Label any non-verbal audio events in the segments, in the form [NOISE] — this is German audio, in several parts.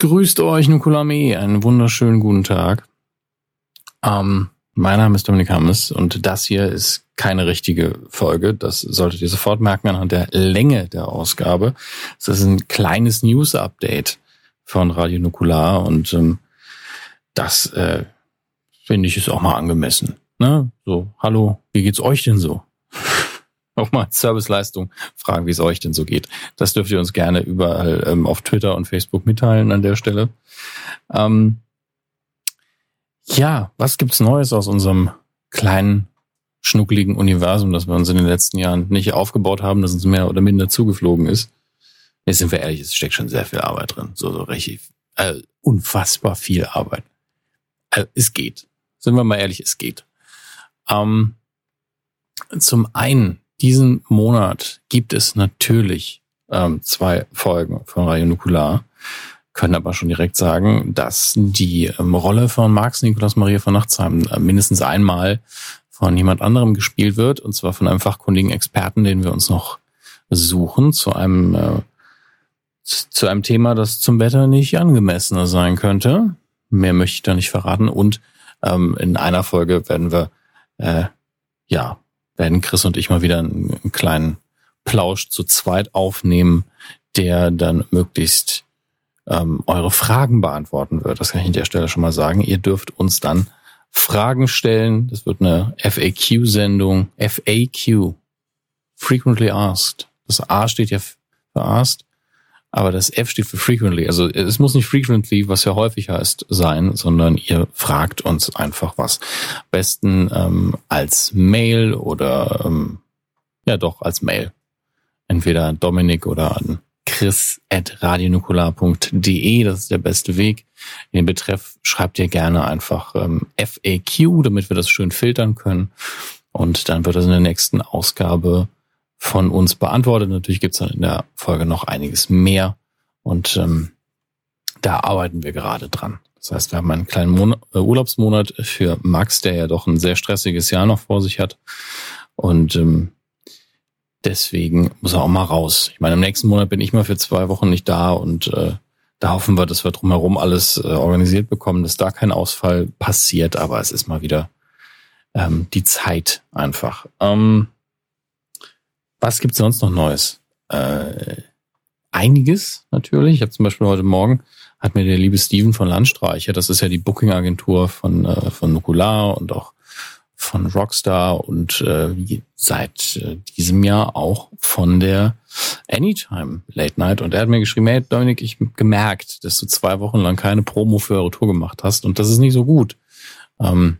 Grüßt euch, Nukulame. Einen wunderschönen guten Tag. Ähm, mein Name ist Dominik Hammes und das hier ist keine richtige Folge. Das solltet ihr sofort merken anhand der Länge der Ausgabe. Das ist ein kleines News-Update von Radio Nukular und ähm, das äh, finde ich ist auch mal angemessen. Ne? So, hallo, wie geht's euch denn so? Auch mal Serviceleistung fragen, wie es euch denn so geht. Das dürft ihr uns gerne überall ähm, auf Twitter und Facebook mitteilen an der Stelle. Ähm, ja, was gibt's Neues aus unserem kleinen, schnuckligen Universum, das wir uns in den letzten Jahren nicht aufgebaut haben, das uns mehr oder minder zugeflogen ist? Jetzt sind wir ehrlich, es steckt schon sehr viel Arbeit drin. So, so richtig, äh, unfassbar viel Arbeit. Äh, es geht. Sind wir mal ehrlich, es geht. Ähm, zum einen diesen Monat gibt es natürlich ähm, zwei Folgen von Radio Nukular, können aber schon direkt sagen, dass die ähm, Rolle von Max Nikolaus Maria von Nachtsheim äh, mindestens einmal von jemand anderem gespielt wird, und zwar von einem fachkundigen Experten, den wir uns noch suchen, zu einem, äh, zu einem Thema, das zum Wetter nicht angemessener sein könnte. Mehr möchte ich da nicht verraten. Und ähm, in einer Folge werden wir äh, ja werden Chris und ich mal wieder einen kleinen Plausch zu zweit aufnehmen, der dann möglichst ähm, eure Fragen beantworten wird. Das kann ich an der Stelle schon mal sagen. Ihr dürft uns dann Fragen stellen. Das wird eine FAQ-Sendung. FAQ. Frequently Asked. Das A steht ja für Asked. Aber das F steht für frequently. Also es muss nicht frequently, was ja häufig heißt, sein, sondern ihr fragt uns einfach was. besten ähm, als Mail oder ähm, ja doch als Mail. Entweder an Dominik oder an chris.radionukular.de, das ist der beste Weg. In den Betreff schreibt ihr gerne einfach ähm, FAQ, damit wir das schön filtern können. Und dann wird das in der nächsten Ausgabe von uns beantwortet. Natürlich gibt's dann in der Folge noch einiges mehr und ähm, da arbeiten wir gerade dran. Das heißt, wir haben einen kleinen Monat, äh, Urlaubsmonat für Max, der ja doch ein sehr stressiges Jahr noch vor sich hat. Und ähm, deswegen muss er auch mal raus. Ich meine, im nächsten Monat bin ich mal für zwei Wochen nicht da und äh, da hoffen wir, dass wir drumherum alles äh, organisiert bekommen, dass da kein Ausfall passiert, aber es ist mal wieder ähm, die Zeit einfach. Ähm, was gibt's sonst noch Neues? Äh, einiges natürlich. Ich habe zum Beispiel heute Morgen hat mir der liebe Steven von Landstreicher, das ist ja die Booking-Agentur von, äh, von Nukular und auch von Rockstar und äh, seit äh, diesem Jahr auch von der Anytime Late Night. Und er hat mir geschrieben, hey Dominik, ich gemerkt, dass du zwei Wochen lang keine Promo für eure Tour gemacht hast und das ist nicht so gut. Ähm,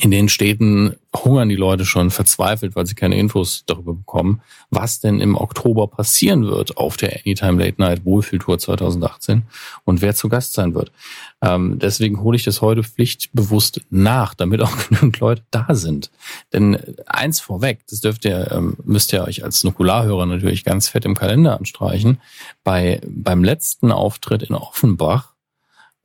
in den Städten hungern die Leute schon verzweifelt, weil sie keine Infos darüber bekommen, was denn im Oktober passieren wird auf der Anytime Late Night Wohlfühltour 2018 und wer zu Gast sein wird. Ähm, deswegen hole ich das heute pflichtbewusst nach, damit auch [LAUGHS] genügend Leute da sind. Denn eins vorweg, das dürft ihr, ähm, müsst ihr euch als Nukularhörer natürlich ganz fett im Kalender anstreichen. Bei, beim letzten Auftritt in Offenbach,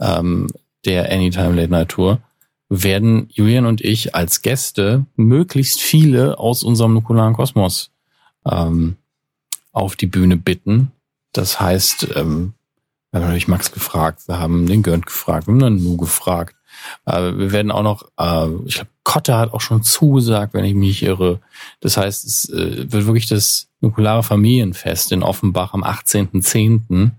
ähm, der Anytime Late Night Tour, werden Julian und ich als Gäste möglichst viele aus unserem nukularen Kosmos ähm, auf die Bühne bitten. Das heißt, ähm, wir haben natürlich Max gefragt, wir haben den Gönnt gefragt, wir haben Nanu gefragt. Äh, wir werden auch noch, äh, ich glaube, Kotte hat auch schon zugesagt, wenn ich mich irre. Das heißt, es äh, wird wirklich das nukulare Familienfest in Offenbach am 18.10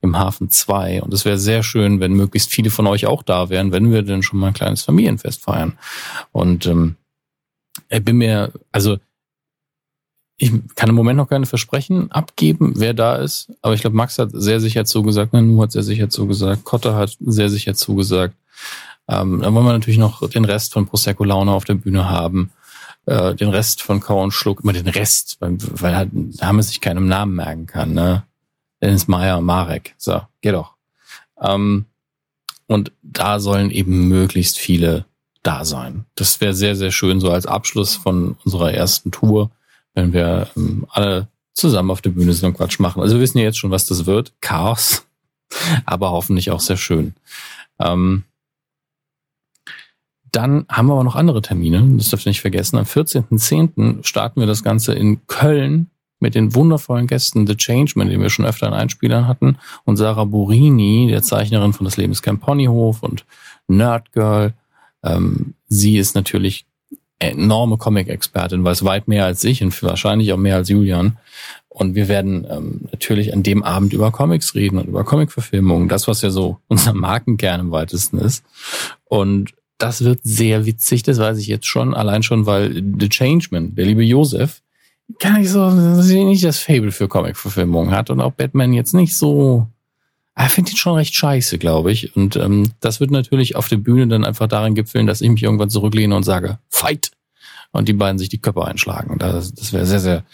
im Hafen 2. Und es wäre sehr schön, wenn möglichst viele von euch auch da wären, wenn wir denn schon mal ein kleines Familienfest feiern. Und ähm, ich bin mir, also ich kann im Moment noch keine Versprechen abgeben, wer da ist. Aber ich glaube, Max hat sehr sicher zugesagt, Nanu hat sehr sicher zugesagt, Kotter hat sehr sicher zugesagt. Ähm, dann wollen wir natürlich noch den Rest von Prosecco Laune auf der Bühne haben. Äh, den Rest von Kau und Schluck, immer den Rest, weil, weil halt, man sich keinem Namen merken kann. Ne? Dennis Meyer, Marek. So, geht doch. Ähm, und da sollen eben möglichst viele da sein. Das wäre sehr, sehr schön, so als Abschluss von unserer ersten Tour, wenn wir ähm, alle zusammen auf der Bühne sind und Quatsch machen. Also wir wissen ja jetzt schon, was das wird. Chaos, [LAUGHS] aber hoffentlich auch sehr schön. Ähm, dann haben wir aber noch andere Termine, das dürft ihr nicht vergessen. Am 14.10. starten wir das Ganze in Köln mit den wundervollen Gästen The Changeman, den wir schon öfter in Einspielern hatten, und Sarah Burini, der Zeichnerin von Das Lebenscamp Ponyhof und Nerdgirl. Ähm, sie ist natürlich enorme Comic-Expertin, weiß weit mehr als ich und wahrscheinlich auch mehr als Julian. Und wir werden ähm, natürlich an dem Abend über Comics reden und über Comic-Verfilmungen, das, was ja so unser Markenkern im weitesten ist. Und das wird sehr witzig, das weiß ich jetzt schon, allein schon, weil The Changeman, der liebe Josef, gar nicht so, nicht das Fable für Comic-Verfilmungen hat und auch Batman jetzt nicht so, er findet ihn schon recht scheiße, glaube ich. Und ähm, das wird natürlich auf der Bühne dann einfach darin gipfeln, dass ich mich irgendwann zurücklehne und sage, Fight! Und die beiden sich die Köpfe einschlagen. Das, das wäre sehr, sehr,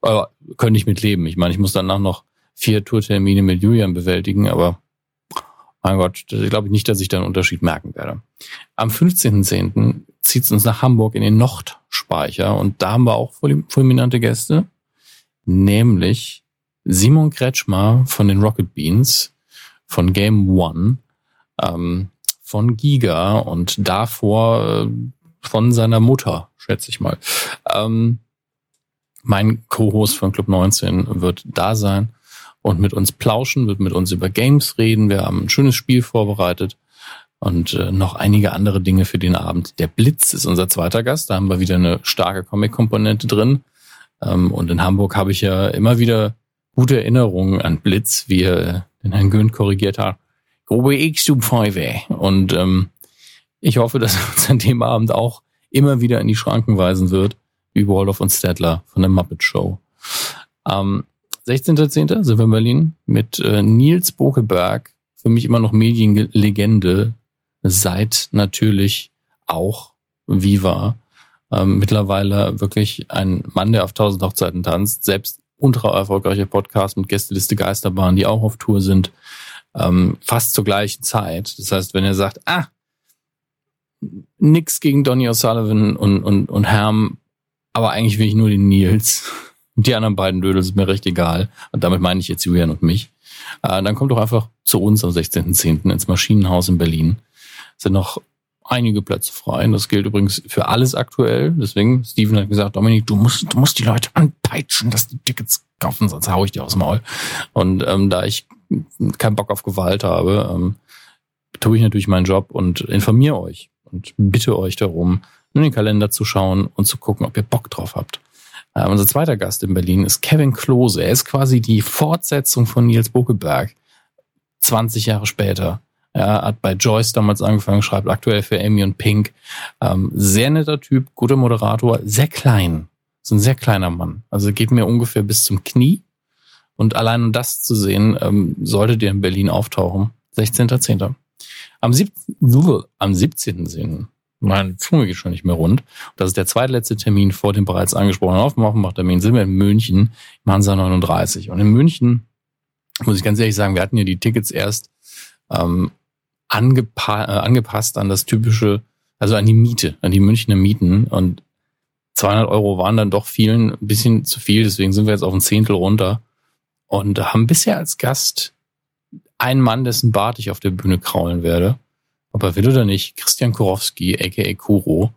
aber könnte ich mit leben. Ich meine, ich muss danach noch vier Tourtermine mit Julian bewältigen, aber mein Gott, ich glaube nicht, dass ich da einen Unterschied merken werde. Am 15.10. zieht es uns nach Hamburg in den Nordspeicher und da haben wir auch fulminante Gäste, nämlich Simon Kretschmer von den Rocket Beans, von Game One, ähm, von Giga und davor äh, von seiner Mutter, schätze ich mal. Ähm, mein Co-Host von Club 19 wird da sein und mit uns plauschen, wird mit uns über Games reden. Wir haben ein schönes Spiel vorbereitet und äh, noch einige andere Dinge für den Abend. Der Blitz ist unser zweiter Gast. Da haben wir wieder eine starke Comic-Komponente drin. Ähm, und in Hamburg habe ich ja immer wieder gute Erinnerungen an Blitz, wie er den Herrn Gön korrigiert hat. Grobe X Und ähm, ich hoffe, dass er uns an dem Abend auch immer wieder in die Schranken weisen wird, wie Waldorf und Stedler von der Muppet Show. Ähm, 16.10. sind wir in Berlin mit äh, Nils Bokeberg, für mich immer noch Medienlegende, seit natürlich auch Viva. Ähm, mittlerweile wirklich ein Mann, der auf tausend Hochzeiten tanzt, selbst ultra erfolgreicher Podcast mit Gästeliste Geisterbahn, die auch auf Tour sind, ähm, fast zur gleichen Zeit. Das heißt, wenn er sagt, ah, nix gegen Donny O'Sullivan und, und, und Herm, aber eigentlich will ich nur den Nils, [LAUGHS] die anderen beiden Dödel sind mir recht egal. Und damit meine ich jetzt Julian und mich. Äh, dann kommt doch einfach zu uns am 16.10. ins Maschinenhaus in Berlin. Sind noch einige Plätze frei. Das gilt übrigens für alles aktuell. Deswegen, Steven hat gesagt, Dominik, du musst, du musst die Leute anpeitschen, dass die Tickets kaufen, sonst hau ich dir aus dem Maul. Und ähm, da ich keinen Bock auf Gewalt habe, ähm, tue ich natürlich meinen Job und informiere euch und bitte euch darum, in den Kalender zu schauen und zu gucken, ob ihr Bock drauf habt. Äh, unser zweiter Gast in Berlin ist Kevin Klose. Er ist quasi die Fortsetzung von Nils Bokeberg. 20 Jahre später. Er hat bei Joyce damals angefangen, schreibt aktuell für Amy und Pink. Ähm, sehr netter Typ, guter Moderator, sehr klein. Ist ein sehr kleiner Mann. Also geht mir ungefähr bis zum Knie. Und allein um das zu sehen, ähm, solltet ihr in Berlin auftauchen. 16.10. Am, sieb am 17. Meine Zunge geht schon nicht mehr rund. Das ist der zweitletzte Termin vor dem bereits angesprochenen Aufmachtermin. Sind wir in München im Hansa 39. Und in München, muss ich ganz ehrlich sagen, wir hatten ja die Tickets erst ähm, angepa äh, angepasst an das typische, also an die Miete, an die Münchner Mieten. Und 200 Euro waren dann doch vielen ein bisschen zu viel. Deswegen sind wir jetzt auf ein Zehntel runter und haben bisher als Gast einen Mann, dessen Bart ich auf der Bühne kraulen werde ob er will oder nicht, Christian Kurowski, aka Kuro.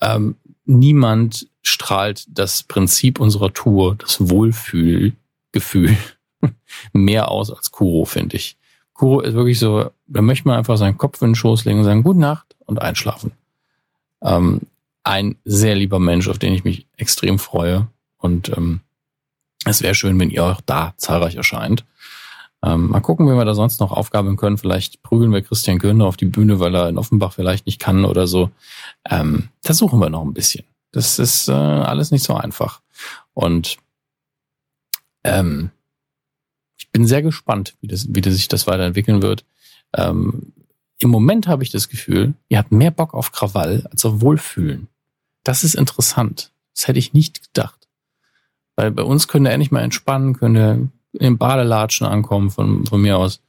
Ähm, niemand strahlt das Prinzip unserer Tour, das Wohlfühlgefühl, [LAUGHS] mehr aus als Kuro, finde ich. Kuro ist wirklich so, da möchte man einfach seinen Kopf in den Schoß legen und sagen, gute Nacht und einschlafen. Ähm, ein sehr lieber Mensch, auf den ich mich extrem freue. Und ähm, es wäre schön, wenn ihr auch da zahlreich erscheint. Ähm, mal gucken, wie wir da sonst noch aufgaben können. Vielleicht prügeln wir Christian Köhner auf die Bühne, weil er in Offenbach vielleicht nicht kann oder so. Ähm, da suchen wir noch ein bisschen. Das ist äh, alles nicht so einfach. Und ähm, ich bin sehr gespannt, wie, das, wie das sich das weiterentwickeln wird. Ähm, Im Moment habe ich das Gefühl, ihr habt mehr Bock auf Krawall als auf Wohlfühlen. Das ist interessant. Das hätte ich nicht gedacht. Weil bei uns können wir endlich mal entspannen, können in Badelatschen ankommen von, von mir aus,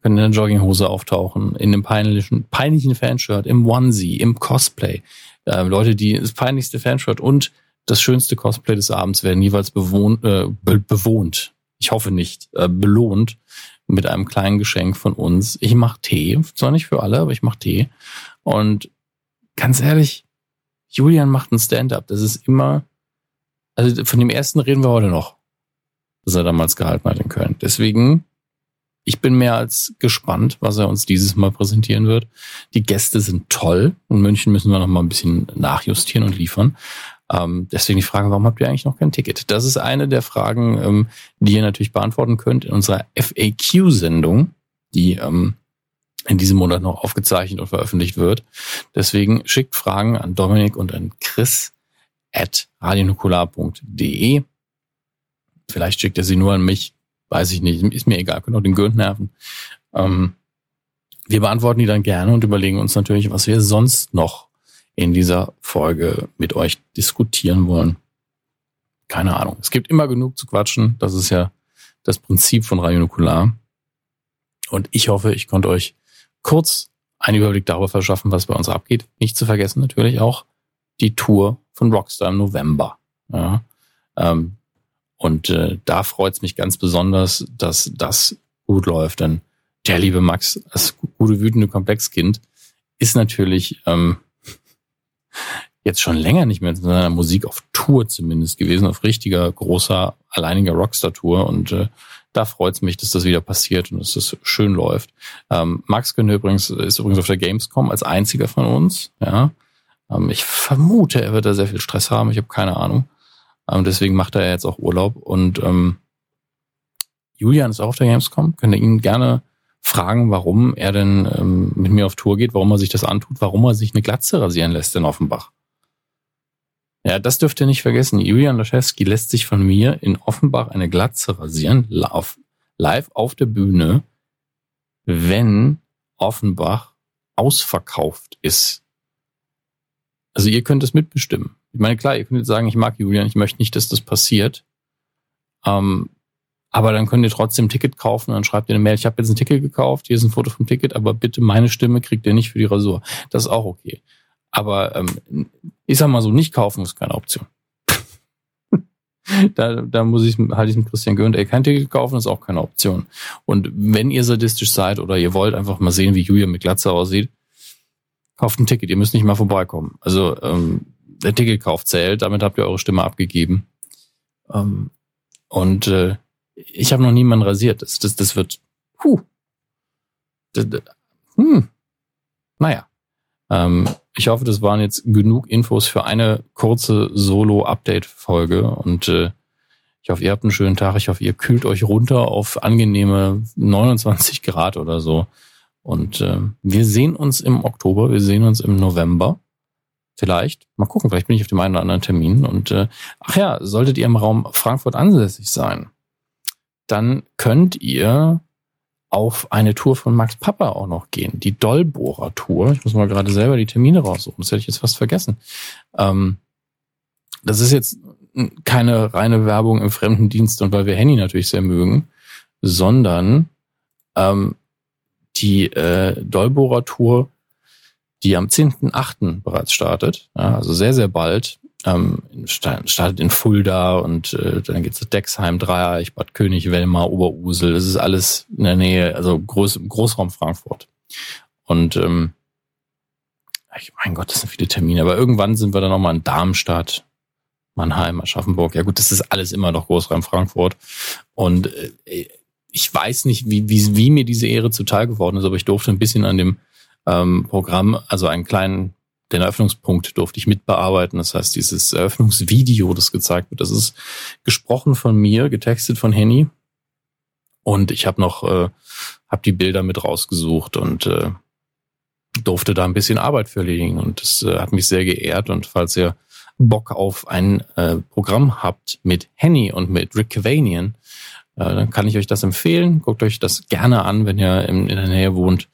können in der Jogginghose auftauchen, in dem peinlichen, peinlichen Fanshirt, im Onesie, im Cosplay. Äh, Leute, die das peinlichste Fanshirt und das schönste Cosplay des Abends werden jeweils bewohnt, äh, be bewohnt. Ich hoffe nicht, äh, belohnt mit einem kleinen Geschenk von uns. Ich mache Tee, zwar nicht für alle, aber ich mache Tee. Und ganz ehrlich, Julian macht ein Stand-up. Das ist immer, also von dem ersten reden wir heute noch. was er damals gehalten hat in Köln. Deswegen, ich bin mehr als gespannt, was er uns dieses Mal präsentieren wird. Die Gäste sind toll. In München müssen wir noch mal ein bisschen nachjustieren und liefern. Ähm, deswegen die Frage, warum habt ihr eigentlich noch kein Ticket? Das ist eine der Fragen, ähm, die ihr natürlich beantworten könnt in unserer FAQ-Sendung, die ähm, in diesem Monat noch aufgezeichnet und veröffentlicht wird. Deswegen schickt Fragen an Dominik und an Chris at radionukular.de. Vielleicht schickt er sie nur an mich, weiß ich nicht, ist mir egal, können auch den Gürnt nerven. Ähm, wir beantworten die dann gerne und überlegen uns natürlich, was wir sonst noch in dieser Folge mit euch diskutieren wollen. Keine Ahnung. Es gibt immer genug zu quatschen. Das ist ja das Prinzip von Radio Nukular. Und ich hoffe, ich konnte euch kurz einen Überblick darüber verschaffen, was bei uns abgeht. Nicht zu vergessen natürlich auch die Tour von Rockstar im November. Ja, ähm, und äh, da freut es mich ganz besonders, dass das gut läuft. Denn der liebe Max, das gute, wütende Komplexkind, ist natürlich ähm, jetzt schon länger nicht mehr in seiner Musik auf Tour zumindest gewesen, auf richtiger, großer, alleiniger Rockstar-Tour. Und äh, da freut es mich, dass das wieder passiert und dass das schön läuft. Ähm, Max Gönne übrigens ist übrigens auf der Gamescom als einziger von uns. Ja, ähm, ich vermute, er wird da sehr viel Stress haben. Ich habe keine Ahnung. Ähm, deswegen macht er jetzt auch Urlaub. Und ähm, Julian ist auch auf der Gamescom. Könnt ihr ihn gerne fragen, warum er denn ähm, mit mir auf Tour geht, warum er sich das antut, warum er sich eine Glatze rasieren lässt in Offenbach. Ja, das dürft ihr nicht vergessen. Julian Laschewski lässt sich von mir in Offenbach eine Glatze rasieren, live, auf der Bühne, wenn Offenbach ausverkauft ist. Also ihr könnt es mitbestimmen. Ich meine, klar, ihr könnt jetzt sagen, ich mag Julian, ich möchte nicht, dass das passiert. Ähm, aber dann könnt ihr trotzdem ein Ticket kaufen und dann schreibt ihr eine Mail, ich habe jetzt ein Ticket gekauft, hier ist ein Foto vom Ticket, aber bitte meine Stimme kriegt ihr nicht für die Rasur. Das ist auch okay. Aber ähm, ich sag mal so, nicht kaufen ist keine Option. [LAUGHS] da, da muss ich halt ich mit Christian Gönnt, ey, kein Ticket kaufen ist auch keine Option. Und wenn ihr sadistisch seid oder ihr wollt einfach mal sehen, wie Julia mit Glatze aussieht, kauft ein Ticket, ihr müsst nicht mal vorbeikommen. Also ähm, der Ticketkauf zählt, damit habt ihr eure Stimme abgegeben. Ähm, und äh, ich habe noch niemanden rasiert. Das, das, das wird, puh. Das, das, hm. Naja. Ähm, ich hoffe, das waren jetzt genug Infos für eine kurze Solo-Update-Folge und äh, ich hoffe, ihr habt einen schönen Tag. Ich hoffe, ihr kühlt euch runter auf angenehme 29 Grad oder so. Und äh, wir sehen uns im Oktober, wir sehen uns im November. Vielleicht. Mal gucken, vielleicht bin ich auf dem einen oder anderen Termin. Und äh, ach ja, solltet ihr im Raum Frankfurt ansässig sein, dann könnt ihr auf eine Tour von Max Papa auch noch gehen. Die Dollbohrer Tour. Ich muss mal gerade selber die Termine raussuchen. Das hätte ich jetzt fast vergessen. Ähm, das ist jetzt keine reine Werbung im Fremdendienst und weil wir Henny natürlich sehr mögen, sondern ähm, die äh, Dollbohrer Tour, die am 10.8. bereits startet, ja, also sehr, sehr bald, ähm, startet in Fulda und äh, dann geht's zu Dexheim, Dreieich, Bad König, Wellmar, Oberusel. Das ist alles in der Nähe, also Groß, Großraum Frankfurt. Und ähm, mein Gott, das sind viele Termine. Aber irgendwann sind wir dann nochmal in Darmstadt, Mannheim, Aschaffenburg. Ja gut, das ist alles immer noch Großraum Frankfurt. Und äh, ich weiß nicht, wie, wie, wie mir diese Ehre zuteil geworden ist, aber ich durfte ein bisschen an dem ähm, Programm, also einen kleinen den Eröffnungspunkt durfte ich mitbearbeiten. Das heißt, dieses Eröffnungsvideo, das gezeigt wird, das ist gesprochen von mir, getextet von Henny. Und ich habe noch, äh, habe die Bilder mit rausgesucht und äh, durfte da ein bisschen Arbeit für erledigen. Und das äh, hat mich sehr geehrt. Und falls ihr Bock auf ein äh, Programm habt mit Henny und mit Rick Cavanian, äh, dann kann ich euch das empfehlen. Guckt euch das gerne an, wenn ihr in, in der Nähe wohnt.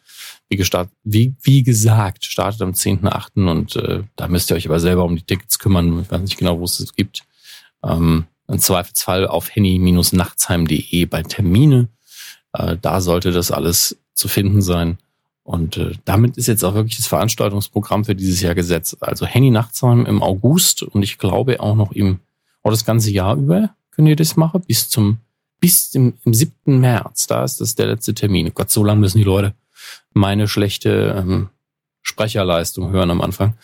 Wie, gestart, wie, wie gesagt, startet am 10.8. und äh, da müsst ihr euch aber selber um die Tickets kümmern. Ich weiß nicht genau, wo es es gibt. Ähm, Im Zweifelsfall auf henny-nachtsheim.de bei Termine. Äh, da sollte das alles zu finden sein. Und äh, damit ist jetzt auch wirklich das Veranstaltungsprogramm für dieses Jahr gesetzt. Also Henny Nachtsheim im August und ich glaube auch noch im, oh, das ganze Jahr über könnt ihr das machen, bis zum, bis im, im 7. März. Da ist das der letzte Termin. Gott, so lange müssen die Leute meine schlechte ähm, Sprecherleistung hören am Anfang.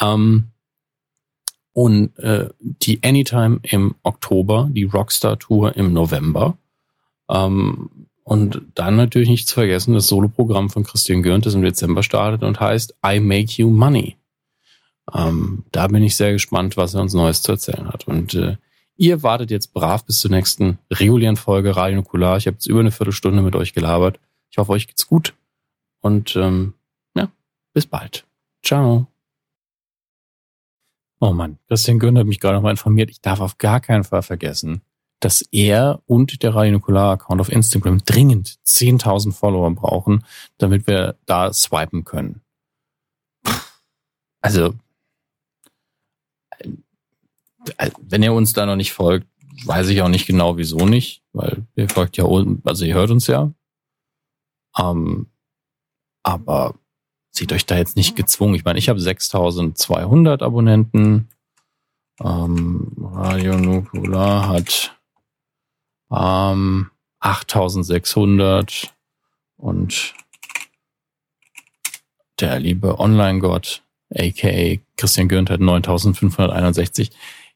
Ähm, Und äh, die Anytime im Oktober, die Rockstar Tour im November. Ähm, und dann natürlich nicht zu vergessen, das Soloprogramm von Christian Gürnt, das im Dezember startet und heißt I Make You Money. Ähm, da bin ich sehr gespannt, was er uns Neues zu erzählen hat. Und äh, ihr wartet jetzt brav bis zur nächsten regulären Folge Radio Nukular. Ich habe jetzt über eine Viertelstunde mit euch gelabert. Ich hoffe, euch geht's gut. Und ähm, ja, bis bald. Ciao. Oh Mann, Christian Gürnt hat mich gerade nochmal informiert. Ich darf auf gar keinen Fall vergessen, dass er und der Radio Nukular-Account auf Instagram dringend 10.000 Follower brauchen, damit wir da swipen können. Also, äh, wenn ihr uns da noch nicht folgt, weiß ich auch nicht genau, wieso nicht, weil ihr folgt ja, also ihr hört uns ja. Ähm, aber seht euch da jetzt nicht gezwungen. Ich meine, ich habe 6200 Abonnenten. Ähm, Radio Nukular hat ähm, 8600 und der liebe Online-Gott, aka Christian Gürnt hat 9561.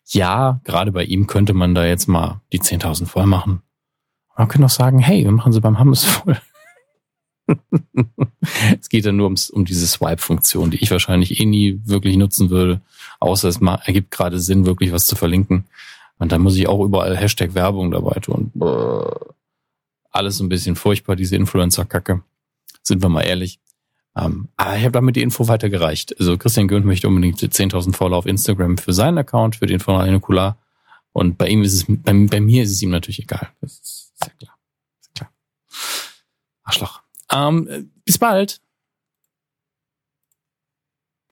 Ja, gerade bei ihm könnte man da jetzt mal die 10.000 voll machen. Man könnte auch sagen, hey, wir machen sie beim Hammes voll. [LAUGHS] es geht ja nur ums, um diese Swipe-Funktion, die ich wahrscheinlich eh nie wirklich nutzen würde, außer es ergibt gerade Sinn, wirklich was zu verlinken. Und dann muss ich auch überall Hashtag Werbung dabei tun. Alles ein bisschen furchtbar, diese Influencer-Kacke. Sind wir mal ehrlich. Ähm, aber ich habe damit die Info weitergereicht. Also Christian Gürnt möchte unbedingt 10.000 Follower auf Instagram für seinen Account, für den von Nukular. Und bei ihm ist es, bei, bei, mir ist es ihm natürlich egal. Das ist sehr klar. Sehr klar. Arschloch. Ähm, bis bald.